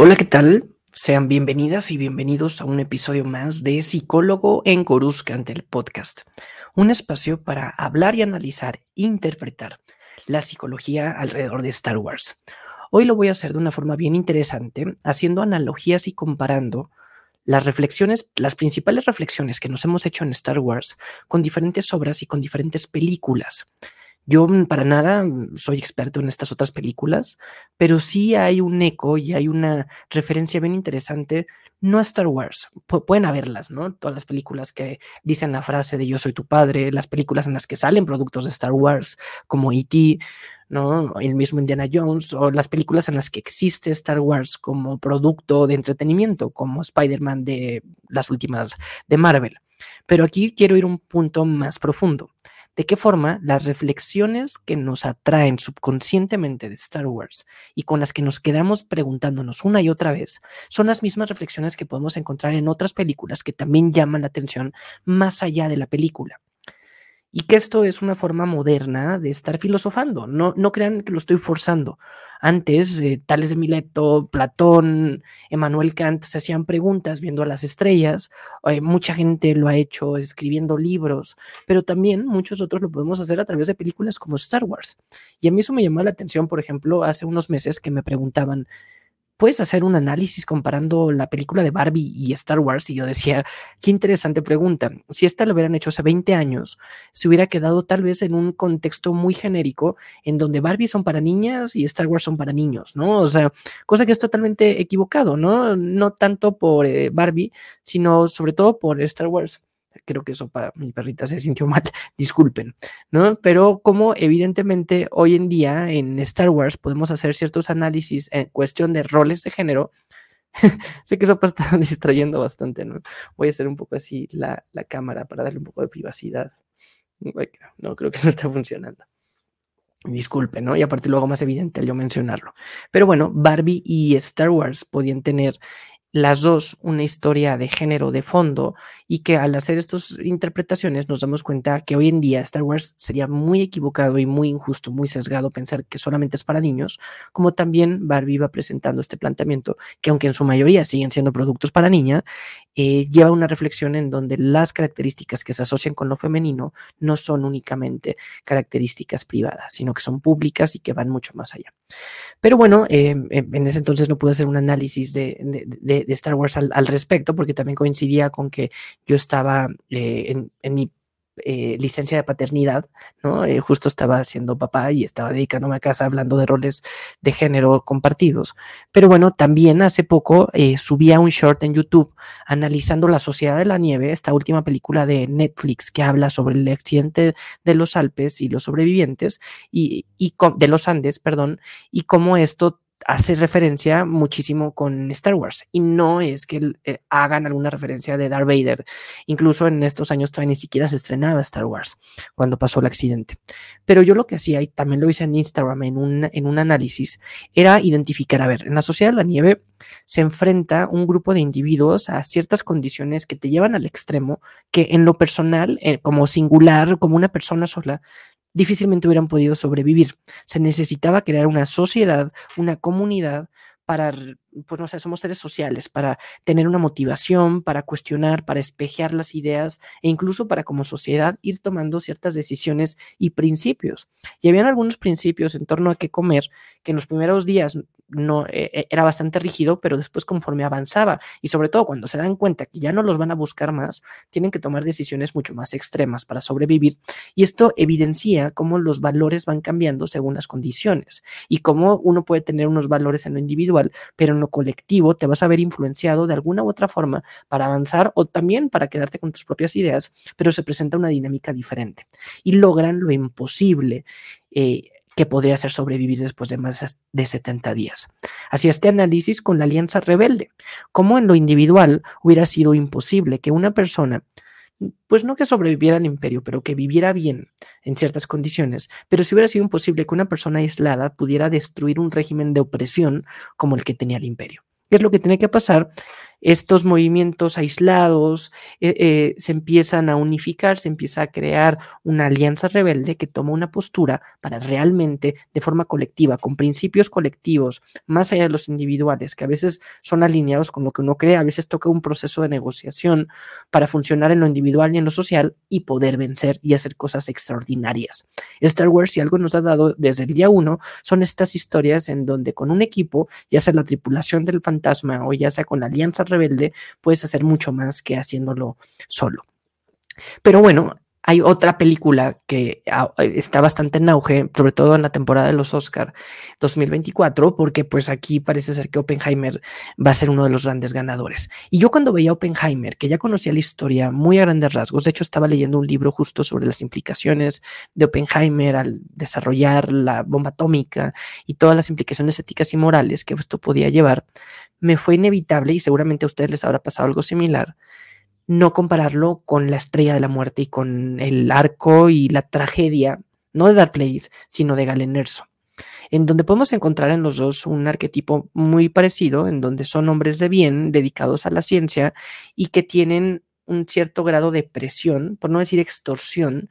Hola, ¿qué tal? Sean bienvenidas y bienvenidos a un episodio más de Psicólogo en Coruscant, el podcast. Un espacio para hablar y analizar, interpretar la psicología alrededor de Star Wars. Hoy lo voy a hacer de una forma bien interesante, haciendo analogías y comparando las reflexiones, las principales reflexiones que nos hemos hecho en Star Wars con diferentes obras y con diferentes películas. Yo mm, para nada mm, soy experto en estas otras películas, pero sí hay un eco y hay una referencia bien interesante, no a Star Wars, pueden haberlas, ¿no? Todas las películas que dicen la frase de yo soy tu padre, las películas en las que salen productos de Star Wars, como E.T., ¿no? El mismo Indiana Jones, o las películas en las que existe Star Wars como producto de entretenimiento, como Spider-Man de las últimas de Marvel. Pero aquí quiero ir un punto más profundo de qué forma las reflexiones que nos atraen subconscientemente de Star Wars y con las que nos quedamos preguntándonos una y otra vez son las mismas reflexiones que podemos encontrar en otras películas que también llaman la atención más allá de la película y que esto es una forma moderna de estar filosofando. No, no crean que lo estoy forzando. Antes, eh, Tales de Mileto, Platón, Emmanuel Kant se hacían preguntas viendo a las estrellas. Eh, mucha gente lo ha hecho escribiendo libros, pero también muchos otros lo podemos hacer a través de películas como Star Wars. Y a mí eso me llamó la atención, por ejemplo, hace unos meses que me preguntaban, puedes hacer un análisis comparando la película de Barbie y Star Wars. Y yo decía, qué interesante pregunta. Si esta lo hubieran hecho hace 20 años, se hubiera quedado tal vez en un contexto muy genérico, en donde Barbie son para niñas y Star Wars son para niños, ¿no? O sea, cosa que es totalmente equivocado, ¿no? No tanto por eh, Barbie, sino sobre todo por Star Wars creo que eso para mi perrita se sintió mal, disculpen, ¿no? Pero como evidentemente hoy en día en Star Wars podemos hacer ciertos análisis en cuestión de roles de género, sé que eso está distrayendo bastante, ¿no? Voy a hacer un poco así la, la cámara para darle un poco de privacidad. No, creo que no está funcionando. Disculpen, ¿no? Y aparte luego más evidente yo mencionarlo. Pero bueno, Barbie y Star Wars podían tener las dos una historia de género de fondo y que al hacer estas interpretaciones nos damos cuenta que hoy en día Star Wars sería muy equivocado y muy injusto, muy sesgado pensar que solamente es para niños, como también Barbie va presentando este planteamiento que aunque en su mayoría siguen siendo productos para niña, eh, lleva una reflexión en donde las características que se asocian con lo femenino no son únicamente características privadas, sino que son públicas y que van mucho más allá. Pero bueno, eh, en ese entonces no pude hacer un análisis de, Star Wars al, respecto, porque también coincidía con que yo estaba eh, en, mi eh, licencia de paternidad, ¿no? Eh, justo estaba siendo papá y estaba dedicándome a casa hablando de roles de género compartidos. Pero bueno, también hace poco subía un short en YouTube analizando La Sociedad de la Nieve, esta última película de Netflix que habla sobre el accidente de los Alpes y los sobrevivientes y, y de los Andes, perdón, y cómo esto hace referencia muchísimo con Star Wars y no es que eh, hagan alguna referencia de Darth Vader. Incluso en estos años todavía ni siquiera se estrenaba Star Wars cuando pasó el accidente. Pero yo lo que hacía, y también lo hice en Instagram en un, en un análisis, era identificar, a ver, en la sociedad de la nieve se enfrenta un grupo de individuos a ciertas condiciones que te llevan al extremo, que en lo personal, eh, como singular, como una persona sola, difícilmente hubieran podido sobrevivir. Se necesitaba crear una sociedad, una comunidad para, pues no sé, somos seres sociales, para tener una motivación, para cuestionar, para espejear las ideas e incluso para como sociedad ir tomando ciertas decisiones y principios. Y habían algunos principios en torno a qué comer que en los primeros días no eh, eh, era bastante rígido, pero después conforme avanzaba y sobre todo cuando se dan cuenta que ya no los van a buscar más, tienen que tomar decisiones mucho más extremas para sobrevivir y esto evidencia cómo los valores van cambiando según las condiciones y cómo uno puede tener unos valores en lo individual, pero en lo colectivo te vas a ver influenciado de alguna u otra forma para avanzar o también para quedarte con tus propias ideas, pero se presenta una dinámica diferente y logran lo imposible. Eh, que podría ser sobrevivir después de más de 70 días. Hacía este análisis con la alianza rebelde, como en lo individual hubiera sido imposible que una persona, pues no que sobreviviera al imperio, pero que viviera bien en ciertas condiciones, pero si hubiera sido imposible que una persona aislada pudiera destruir un régimen de opresión como el que tenía el imperio. ¿Qué es lo que tiene que pasar? Estos movimientos aislados eh, eh, se empiezan a unificar, se empieza a crear una alianza rebelde que toma una postura para realmente, de forma colectiva, con principios colectivos, más allá de los individuales, que a veces son alineados con lo que uno cree, a veces toca un proceso de negociación para funcionar en lo individual y en lo social y poder vencer y hacer cosas extraordinarias. Star Wars, si algo nos ha dado desde el día uno, son estas historias en donde con un equipo, ya sea la tripulación del fantasma o ya sea con la alianza rebelde, puedes hacer mucho más que haciéndolo solo. Pero bueno, hay otra película que ah, está bastante en auge, sobre todo en la temporada de los Oscar 2024, porque pues aquí parece ser que Oppenheimer va a ser uno de los grandes ganadores. Y yo cuando veía Oppenheimer, que ya conocía la historia muy a grandes rasgos, de hecho estaba leyendo un libro justo sobre las implicaciones de Oppenheimer al desarrollar la bomba atómica y todas las implicaciones éticas y morales que esto podía llevar, me fue inevitable y seguramente a ustedes les habrá pasado algo similar no compararlo con la estrella de la muerte y con el arco y la tragedia, no de Dark Place, sino de Galen Erso, en donde podemos encontrar en los dos un arquetipo muy parecido, en donde son hombres de bien dedicados a la ciencia y que tienen un cierto grado de presión, por no decir extorsión,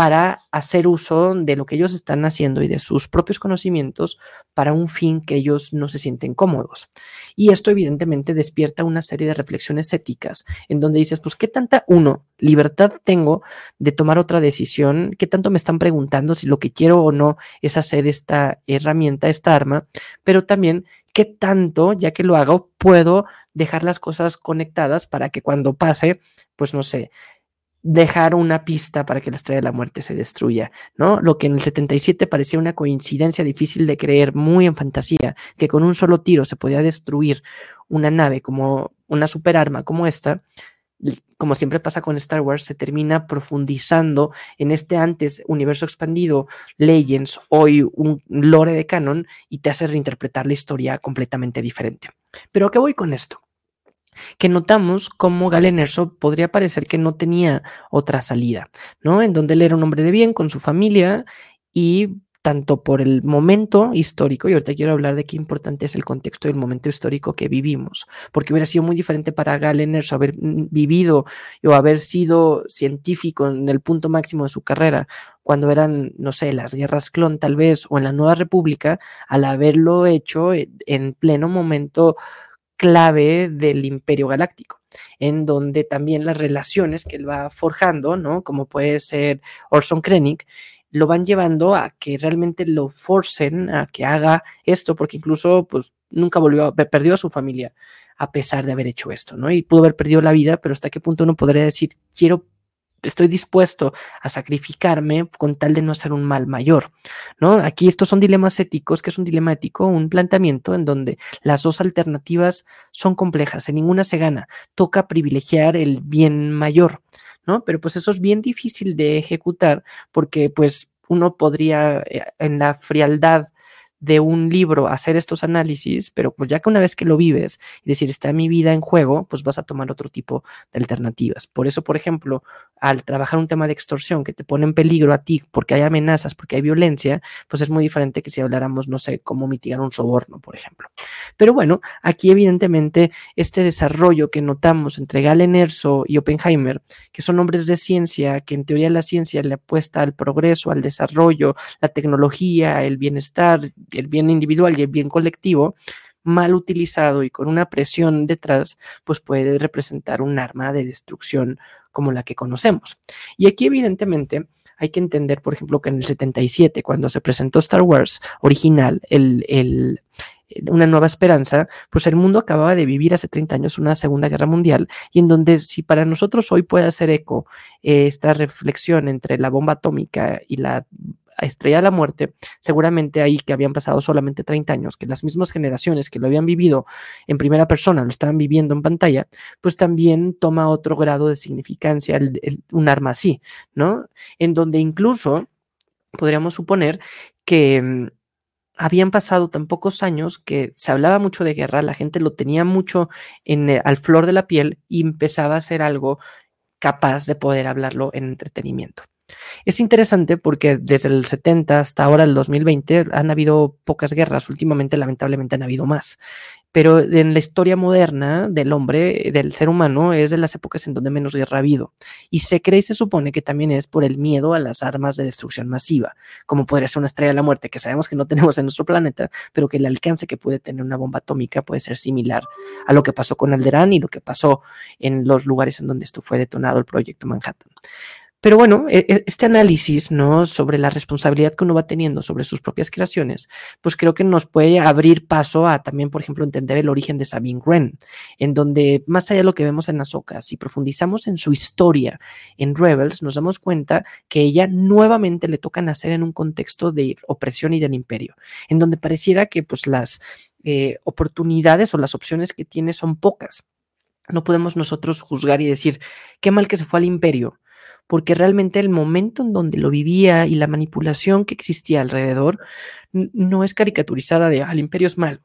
para hacer uso de lo que ellos están haciendo y de sus propios conocimientos para un fin que ellos no se sienten cómodos. Y esto evidentemente despierta una serie de reflexiones éticas en donde dices, pues, ¿qué tanta, uno, libertad tengo de tomar otra decisión? ¿Qué tanto me están preguntando si lo que quiero o no es hacer esta herramienta, esta arma? Pero también, ¿qué tanto, ya que lo hago, puedo dejar las cosas conectadas para que cuando pase, pues no sé, dejar una pista para que la estrella de la muerte se destruya, ¿no? Lo que en el 77 parecía una coincidencia difícil de creer, muy en fantasía, que con un solo tiro se podía destruir una nave como una superarma como esta, como siempre pasa con Star Wars, se termina profundizando en este antes universo expandido, Legends, hoy un lore de canon, y te hace reinterpretar la historia completamente diferente. Pero ¿a qué voy con esto? Que notamos cómo Galen Erso podría parecer que no tenía otra salida, ¿no? En donde él era un hombre de bien con su familia y tanto por el momento histórico, y ahorita quiero hablar de qué importante es el contexto y el momento histórico que vivimos, porque hubiera sido muy diferente para Galen Erso haber mm, vivido o haber sido científico en el punto máximo de su carrera cuando eran, no sé, las guerras clon tal vez, o en la Nueva República, al haberlo hecho en pleno momento clave del imperio galáctico, en donde también las relaciones que él va forjando, ¿no? Como puede ser Orson Krennic, lo van llevando a que realmente lo forcen a que haga esto, porque incluso pues nunca volvió, perdió a su familia a pesar de haber hecho esto, ¿no? Y pudo haber perdido la vida, pero hasta qué punto uno podría decir, quiero estoy dispuesto a sacrificarme con tal de no hacer un mal mayor, ¿no? Aquí estos son dilemas éticos, que es un dilema ético, un planteamiento en donde las dos alternativas son complejas, en ninguna se gana, toca privilegiar el bien mayor, ¿no? Pero pues eso es bien difícil de ejecutar porque pues uno podría eh, en la frialdad de un libro hacer estos análisis, pero pues ya que una vez que lo vives y decir está mi vida en juego, pues vas a tomar otro tipo de alternativas. Por eso, por ejemplo, al trabajar un tema de extorsión que te pone en peligro a ti porque hay amenazas, porque hay violencia, pues es muy diferente que si habláramos, no sé, cómo mitigar un soborno, por ejemplo. Pero bueno, aquí evidentemente este desarrollo que notamos entre Galen Erso y Oppenheimer, que son hombres de ciencia, que en teoría la ciencia le apuesta al progreso, al desarrollo, la tecnología, el bienestar, el bien individual y el bien colectivo, mal utilizado y con una presión detrás, pues puede representar un arma de destrucción como la que conocemos. Y aquí evidentemente hay que entender, por ejemplo, que en el 77, cuando se presentó Star Wars original, el, una nueva esperanza, pues el mundo acababa de vivir hace 30 años una Segunda Guerra Mundial y en donde si para nosotros hoy puede hacer eco eh, esta reflexión entre la bomba atómica y la Estrella de la Muerte, seguramente ahí que habían pasado solamente 30 años, que las mismas generaciones que lo habían vivido en primera persona, lo estaban viviendo en pantalla, pues también toma otro grado de significancia un arma así, ¿no? En donde incluso podríamos suponer que mm, habían pasado tan pocos años que se hablaba mucho de guerra, la gente lo tenía mucho en, al flor de la piel y empezaba a ser algo capaz de poder hablarlo en entretenimiento. Es interesante porque desde el 70 hasta ahora el 2020 han habido pocas guerras, últimamente lamentablemente han habido más. pero en la historia moderna del hombre, del ser humano, es de las épocas en donde menos guerra ha habido. Y se cree y se supone que también es por el miedo a las armas de destrucción masiva, como podría ser una estrella de la muerte, que sabemos que no tenemos en nuestro planeta, pero que el alcance que puede tener una bomba atómica puede ser similar a lo que pasó con Alderaan y lo que pasó en los lugares en donde esto fue detonado el proyecto Manhattan. Pero bueno, e, e, este análisis, ¿no? Sobre la responsabilidad que uno va teniendo sobre sus propias creaciones, pues creo que nos puede abrir paso a también, por ejemplo, entender el origen de Sabine Wren, en donde más allá de lo que vemos en Ahsoka, si profundizamos en su historia en Rebels, nos damos cuenta que ella nuevamente le toca nacer en un contexto de opresión y del imperio, en donde pareciera que pues las eh, oportunidades o las opciones que tiene son pocas. No podemos nosotros juzgar y decir, qué mal que se fue al imperio, porque realmente el momento en donde lo vivía y la manipulación que existía alrededor no es caricaturizada de al imperio es mal.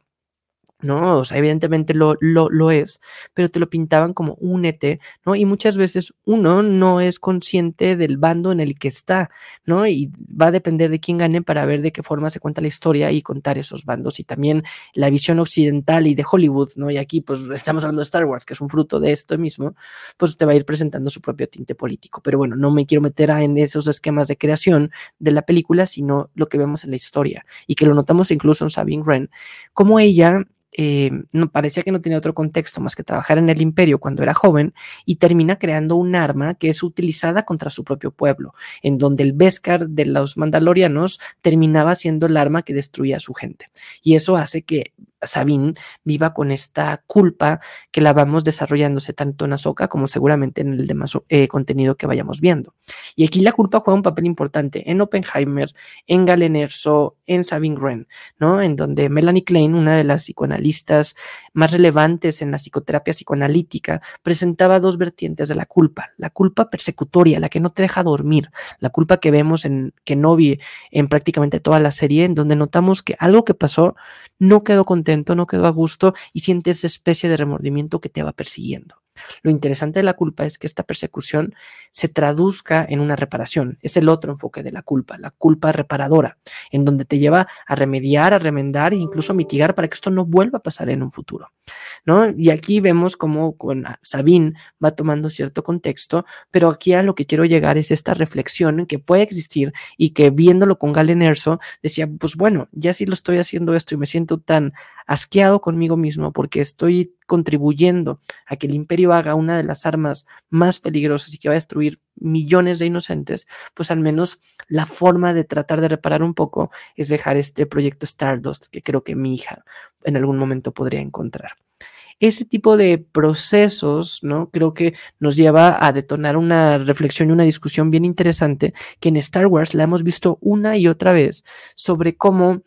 ¿No? O sea, evidentemente lo, lo, es, pero te lo pintaban como únete, ¿no? Y muchas veces uno no es consciente del bando en el que está, ¿no? Y va a depender de quién gane para ver de qué forma se cuenta la historia y contar esos bandos. Y también la visión occidental y de Hollywood, ¿no? Y aquí, pues, estamos hablando de Star Wars, que es un fruto de esto mismo, pues te va a ir presentando su propio tinte político. Pero bueno, no me quiero meter en esos esquemas de creación de la película, sino lo que vemos en la historia y que lo notamos incluso en Sabine Wren, como ella eh, no, parecía que no tenía otro contexto más que trabajar en el imperio cuando era joven y termina creando un arma que es utilizada contra su propio pueblo, en donde el Beskar de los mandalorianos terminaba siendo el arma que destruía a su gente. Y eso hace que Sabine viva con esta culpa que la vamos desarrollándose tanto en Ahsoka como seguramente en el demás eh, contenido que vayamos viendo. Y aquí la culpa juega un papel importante en Oppenheimer, en Galen Erso, en Sabine Wren, ¿no? En donde Melanie Klein, una de las psicoanalistas más relevantes en la psicoterapia psicoanalítica, presentaba dos vertientes de la culpa. La culpa persecutoria, la que no te deja dormir, la culpa que vemos en Kenobi en prácticamente toda la serie, en donde notamos que algo que pasó no quedó contento, no quedó a gusto y sientes esa especie de remordimiento que te va persiguiendo. Lo interesante de la culpa es que esta persecución se traduzca en una reparación. Es el otro enfoque de la culpa, la culpa reparadora, en donde te lleva a remediar, a remendar e incluso a mitigar para que esto no vuelva a pasar en un futuro. ¿no? Y aquí vemos cómo con Sabine va tomando cierto contexto, pero aquí a lo que quiero llegar es esta reflexión que puede existir y que viéndolo con Galen Erso decía, pues bueno, ya si lo estoy haciendo esto y me siento tan asqueado conmigo mismo porque estoy contribuyendo a que el imperio haga una de las armas más peligrosas y que va a destruir millones de inocentes, pues al menos la forma de tratar de reparar un poco es dejar este proyecto Stardust que creo que mi hija en algún momento podría encontrar. Ese tipo de procesos, ¿no? Creo que nos lleva a detonar una reflexión y una discusión bien interesante que en Star Wars la hemos visto una y otra vez sobre cómo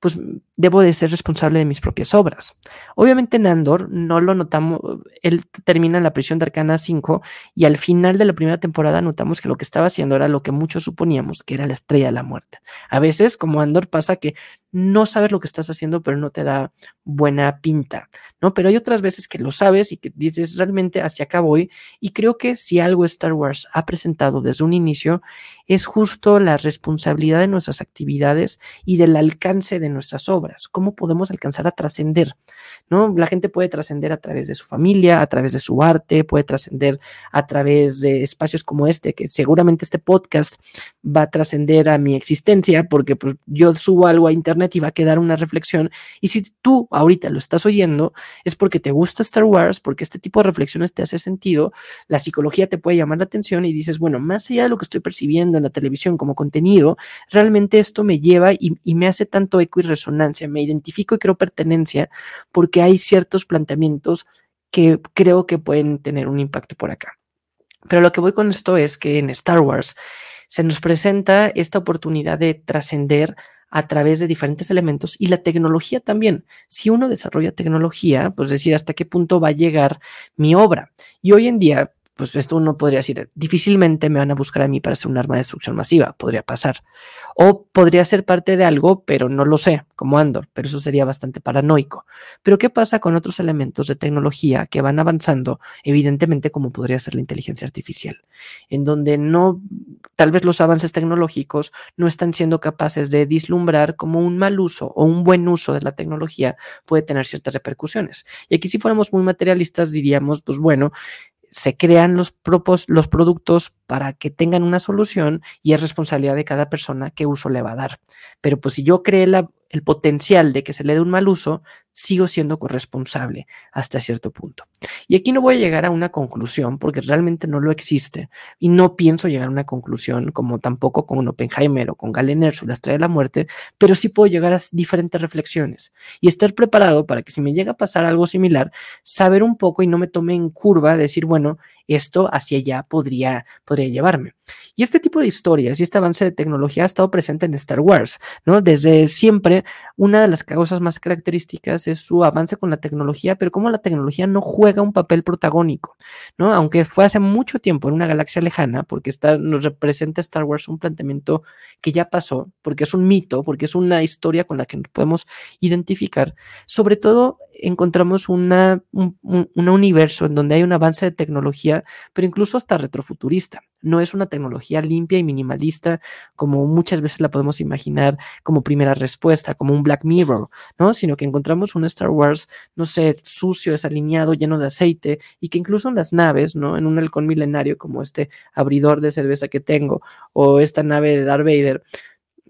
pues debo de ser responsable de mis propias obras. Obviamente Nandor no lo notamos, él termina en la prisión de Arcana 5 y al final de la primera temporada notamos que lo que estaba haciendo era lo que muchos suponíamos que era la estrella de la muerte. A veces, como Andor, pasa que no sabes lo que estás haciendo, pero no te da buena pinta, ¿no? Pero hay otras veces que lo sabes y que dices realmente hacia acá voy. Y creo que si algo Star Wars ha presentado desde un inicio es justo la responsabilidad de nuestras actividades y del alcance de nuestras obras. ¿Cómo podemos alcanzar a trascender? ¿No? La gente puede trascender a través de su familia, a través de su arte, puede trascender a través de espacios como este, que seguramente este podcast va a trascender a mi existencia porque pues, yo subo algo a internet y va a quedar una reflexión. Y si tú ahorita lo estás oyendo, es porque te gusta Star Wars, porque este tipo de reflexiones te hace sentido, la psicología te puede llamar la atención y dices, bueno, más allá de lo que estoy percibiendo en la televisión como contenido, realmente esto me lleva y, y me hace tanto eco y resonancia, me identifico y creo pertenencia porque hay ciertos planteamientos que creo que pueden tener un impacto por acá. Pero lo que voy con esto es que en Star Wars se nos presenta esta oportunidad de trascender a través de diferentes elementos y la tecnología también. Si uno desarrolla tecnología, pues decir hasta qué punto va a llegar mi obra. Y hoy en día, pues esto uno podría decir, difícilmente me van a buscar a mí para hacer un arma de destrucción masiva, podría pasar. O podría ser parte de algo, pero no lo sé, como Andor, pero eso sería bastante paranoico. Pero ¿qué pasa con otros elementos de tecnología que van avanzando, evidentemente como podría ser la inteligencia artificial, en donde no, tal vez los avances tecnológicos no están siendo capaces de vislumbrar como un mal uso o un buen uso de la tecnología puede tener ciertas repercusiones. Y aquí si fuéramos muy materialistas diríamos, pues bueno, se crean los, los productos para que tengan una solución y es responsabilidad de cada persona qué uso le va a dar. Pero pues si yo creé la, el potencial de que se le dé un mal uso, sigo siendo corresponsable hasta cierto punto. Y aquí no voy a llegar a una conclusión porque realmente no lo existe y no pienso llegar a una conclusión como tampoco con Oppenheimer o con Galener sobre la estrella de la muerte, pero sí puedo llegar a diferentes reflexiones y estar preparado para que si me llega a pasar algo similar, saber un poco y no me tome en curva, decir, bueno, esto hacia allá podría, podría llevarme. Y este tipo de historias y este avance de tecnología ha estado presente en Star Wars, ¿no? Desde siempre, una de las causas más características es su avance con la tecnología, pero cómo la tecnología no juega un papel protagónico, ¿no? Aunque fue hace mucho tiempo en una galaxia lejana, porque está, nos representa Star Wars un planteamiento que ya pasó, porque es un mito, porque es una historia con la que nos podemos identificar. Sobre todo, encontramos un, un universo en donde hay un avance de tecnología, pero incluso hasta retrofuturista. No es una tecnología limpia y minimalista como muchas veces la podemos imaginar como primera respuesta, como un Black Mirror, ¿no? Sino que encontramos un Star Wars, no sé, sucio, desalineado, lleno de aceite y que incluso en las naves, ¿no? En un halcón milenario como este abridor de cerveza que tengo o esta nave de Darth Vader,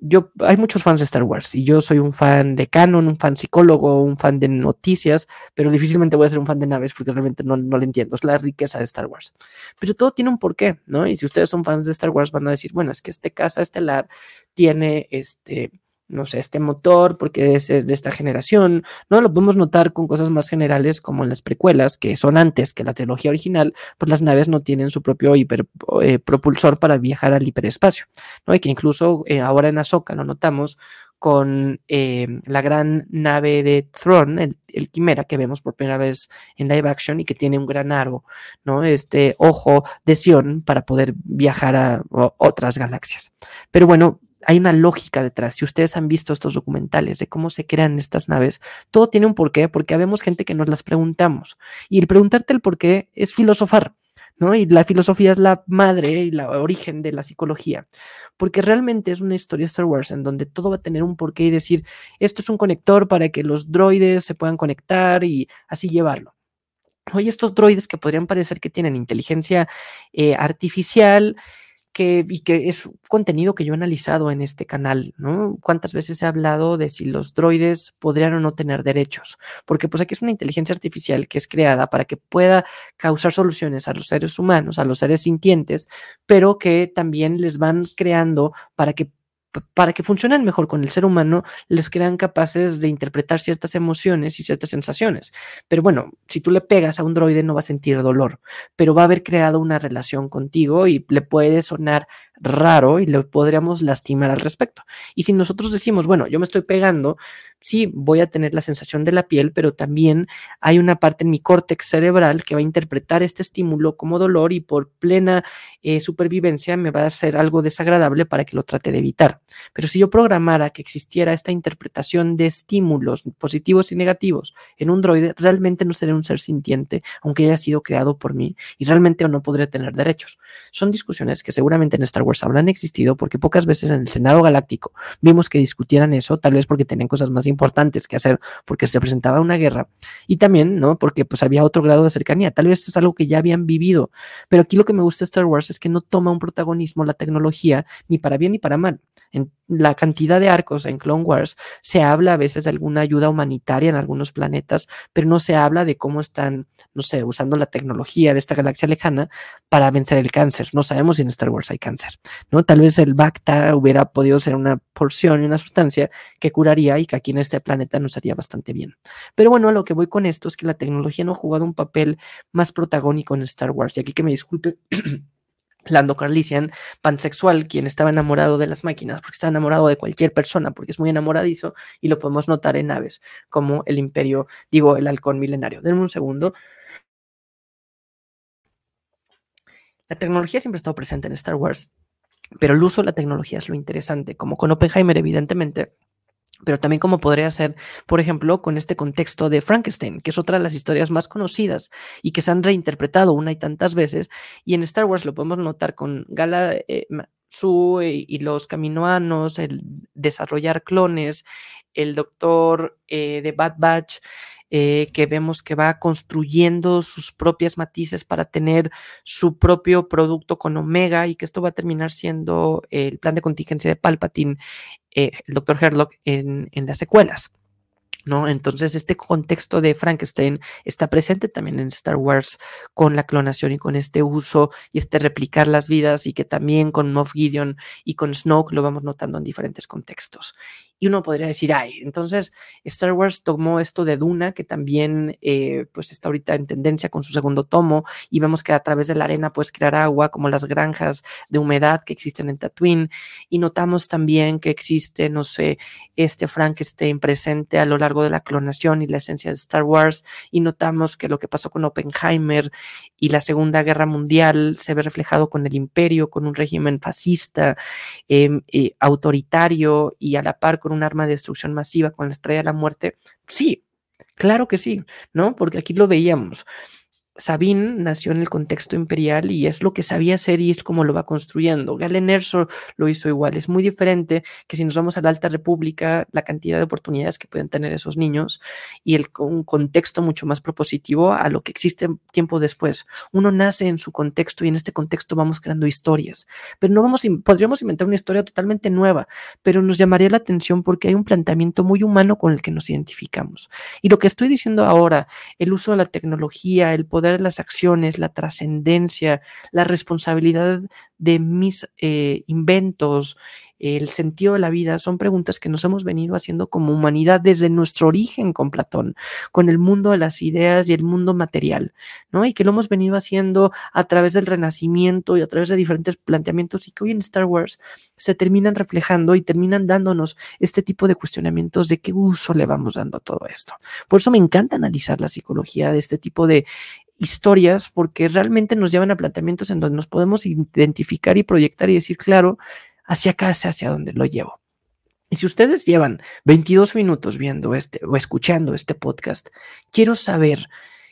yo, hay muchos fans de Star Wars y yo soy un fan de canon, un fan psicólogo, un fan de noticias, pero difícilmente voy a ser un fan de naves porque realmente no, no lo entiendo. Es la riqueza de Star Wars. Pero todo tiene un porqué, ¿no? Y si ustedes son fans de Star Wars van a decir, bueno, es que este casa estelar tiene este no sé, este motor, porque es, de esta generación, ¿no? Lo podemos notar con cosas más generales como en las precuelas, que son antes que la trilogía original, pues las naves no tienen su propio hiperpropulsor eh, para viajar al hiperespacio, ¿no? Y que incluso eh, ahora en Ahsoka lo notamos con eh, la gran nave de Thrawn, el, el, Quimera, que vemos por primera vez en live action y que tiene un gran aro, ¿no? Este ojo de Sion para poder viajar a otras galaxias. Pero bueno, hay una lógica detrás. Si ustedes han visto estos documentales de cómo se crean estas naves, todo tiene un porqué, porque habemos gente que nos las preguntamos. Y el preguntarte el porqué es filosofar, ¿no? Y la filosofía es la madre y la origen de la psicología, porque realmente es una historia Star Wars en donde todo va a tener un porqué y decir, esto es un conector para que los droides se puedan conectar y así llevarlo. Oye, estos droides que podrían parecer que tienen inteligencia eh, artificial, que, y que es contenido que yo he analizado en este canal, ¿no? ¿Cuántas veces he hablado de si los droides podrían o no tener derechos? Porque pues aquí es una inteligencia artificial que es creada para que pueda causar soluciones a los seres humanos, a los seres sintientes, pero que también les van creando para que para que funcionen mejor con el ser humano, les crean capaces de interpretar ciertas emociones y ciertas sensaciones. Pero bueno, si tú le pegas a un droide no va a sentir dolor, pero va a haber creado una relación contigo y le puede sonar raro y le podríamos lastimar al respecto. Y si nosotros decimos, bueno, yo me estoy pegando, sí, voy a tener la sensación de la piel, pero también hay una parte en mi córtex cerebral que va a interpretar este estímulo como dolor y por plena eh, supervivencia me va a hacer algo desagradable para que lo trate de evitar. Pero si yo programara que existiera esta interpretación de estímulos positivos y negativos en un droide, realmente no sería un ser sintiente, aunque haya sido creado por mí, y realmente no podría tener derechos. Son discusiones que seguramente en Star Wars habrán existido porque pocas veces en el Senado Galáctico vimos que discutieran eso, tal vez porque tenían cosas más importantes que hacer porque se presentaba una guerra y también, ¿no? Porque pues había otro grado de cercanía, tal vez es algo que ya habían vivido, pero aquí lo que me gusta de Star Wars es que no toma un protagonismo la tecnología ni para bien ni para mal. En la cantidad de arcos en Clone Wars se habla a veces de alguna ayuda humanitaria en algunos planetas, pero no se habla de cómo están, no sé, usando la tecnología de esta galaxia lejana para vencer el cáncer. No sabemos si en Star Wars hay cáncer. ¿no? Tal vez el Bacta hubiera podido ser una porción y una sustancia que curaría y que aquí en este planeta nos haría bastante bien. Pero bueno, a lo que voy con esto es que la tecnología no ha jugado un papel más protagónico en Star Wars. Y aquí que me disculpe. Lando Carlisian, pansexual, quien estaba enamorado de las máquinas, porque está enamorado de cualquier persona, porque es muy enamoradizo, y lo podemos notar en naves como el imperio, digo, el halcón milenario. Denme un segundo. La tecnología siempre ha estado presente en Star Wars, pero el uso de la tecnología es lo interesante, como con Oppenheimer, evidentemente, pero también como podría ser, por ejemplo, con este contexto de Frankenstein, que es otra de las historias más conocidas y que se han reinterpretado una y tantas veces. Y en Star Wars lo podemos notar con Gala eh, Su y, los caminoanos, el desarrollar clones, el doctor eh, de Bad Batch. Eh, que vemos que va construyendo sus propias matices para tener su propio producto con Omega y que esto va a terminar siendo el plan de contingencia de Palpatine eh, el doctor Herlock en, en las secuelas. ¿no? Entonces, este contexto de Frankenstein está presente también en Star Wars con la clonación y con este uso y este replicar las vidas y que también con Moff Gideon y con Snoke lo vamos notando en diferentes contextos. Y uno podría decir, ay, entonces Star Wars tomó esto de Duna, que también eh, pues está ahorita en tendencia con su segundo tomo, y vemos que a través de la arena puedes crear agua, como las granjas de humedad que existen en Tatooine, y notamos también que existe, no sé, este Frankenstein presente a lo largo de la clonación y la esencia de Star Wars, y notamos que lo que pasó con Oppenheimer y la Segunda Guerra Mundial se ve reflejado con el imperio, con un régimen fascista, em, eh, autoritario y a la par con un arma de destrucción masiva con la estrella de la muerte? Sí, claro que sí, ¿no? Porque aquí lo veíamos. Sabine nació en el contexto imperial y es lo que sabía hacer y es como lo va construyendo. Galen Erso lo hizo igual. Es muy diferente que si nos vamos a la Alta República, la cantidad de oportunidades que pueden tener esos niños y el, un contexto mucho más propositivo a lo que existe tiempo después. Uno nace en su contexto y en este contexto vamos creando historias, pero no vamos, podríamos inventar una historia totalmente nueva, pero nos llamaría la atención porque hay un planteamiento muy humano con el que nos identificamos. Y lo que estoy diciendo ahora, el uso de la tecnología, el poder las acciones, la trascendencia, la responsabilidad de mis eh, inventos, el sentido de la vida, son preguntas que nos hemos venido haciendo como humanidad desde nuestro origen con Platón, con el mundo de las ideas y el mundo material, ¿no? Y que lo hemos venido haciendo a través del renacimiento y a través de diferentes planteamientos y que hoy en Star Wars se terminan reflejando y terminan dándonos este tipo de cuestionamientos de qué uso le vamos dando a todo esto. Por eso me encanta analizar la psicología de este tipo de historias porque realmente nos llevan a planteamientos en donde nos podemos identificar y proyectar y decir, claro, hacia es hacia donde lo llevo. Y si ustedes llevan 22 minutos viendo este o escuchando este podcast, quiero saber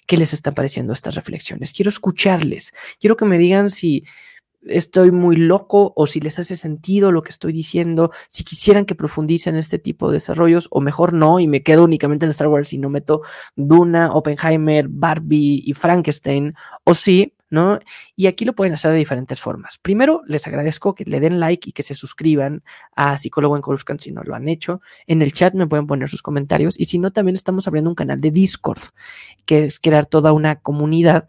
qué les están pareciendo estas reflexiones. Quiero escucharles. Quiero que me digan si estoy muy loco o si les hace sentido lo que estoy diciendo, si quisieran que profundice en este tipo de desarrollos o mejor no y me quedo únicamente en Star Wars y no meto Duna, Oppenheimer, Barbie y Frankenstein o sí, ¿no? Y aquí lo pueden hacer de diferentes formas. Primero, les agradezco que le den like y que se suscriban a Psicólogo en Coruscant si no lo han hecho. En el chat me pueden poner sus comentarios y si no, también estamos abriendo un canal de Discord, que es crear toda una comunidad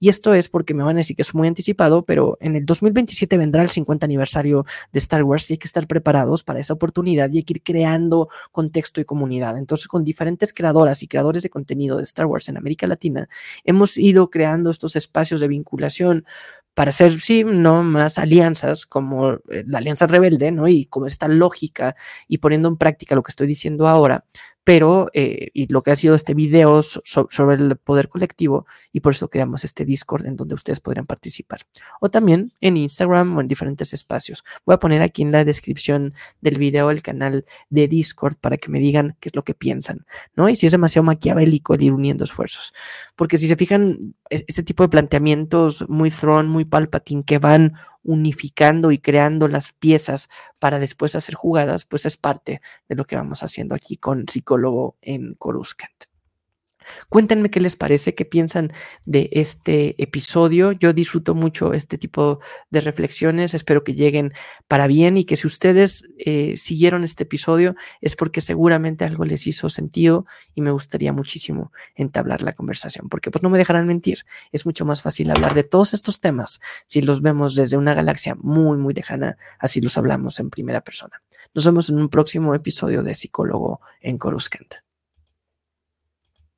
y esto es porque me van a decir que es muy anticipado, pero en el 2027 vendrá el 50 aniversario de Star Wars y hay que estar preparados para esa oportunidad y hay que ir creando contexto y comunidad. Entonces, con diferentes creadoras y creadores de contenido de Star Wars en América Latina, hemos ido creando estos espacios de vinculación para hacer, sí, no más alianzas como eh, la Alianza Rebelde, ¿no? Y como esta lógica y poniendo en práctica lo que estoy diciendo ahora, pero eh, y lo que ha sido este video sobre el poder colectivo y por eso creamos este Discord en donde ustedes podrían participar o también en Instagram o en diferentes espacios. Voy a poner aquí en la descripción del video el canal de Discord para que me digan qué es lo que piensan, ¿no? Y si es demasiado maquiavélico el ir uniendo esfuerzos, porque si se fijan, este tipo de planteamientos muy Throne, muy Palpatine que van unificando y creando las piezas para después hacer jugadas, pues es parte de lo que vamos haciendo aquí con psicólogo en Coruscant. Cuéntenme qué les parece, qué piensan de este episodio. Yo disfruto mucho este tipo de reflexiones. Espero que lleguen para bien y que si ustedes eh, siguieron este episodio es porque seguramente algo les hizo sentido y me gustaría muchísimo entablar la conversación, porque pues no me dejarán mentir. Es mucho más fácil hablar de todos estos temas si los vemos desde una galaxia muy, muy lejana, así los hablamos en primera persona. Nos vemos en un próximo episodio de Psicólogo en Coruscant.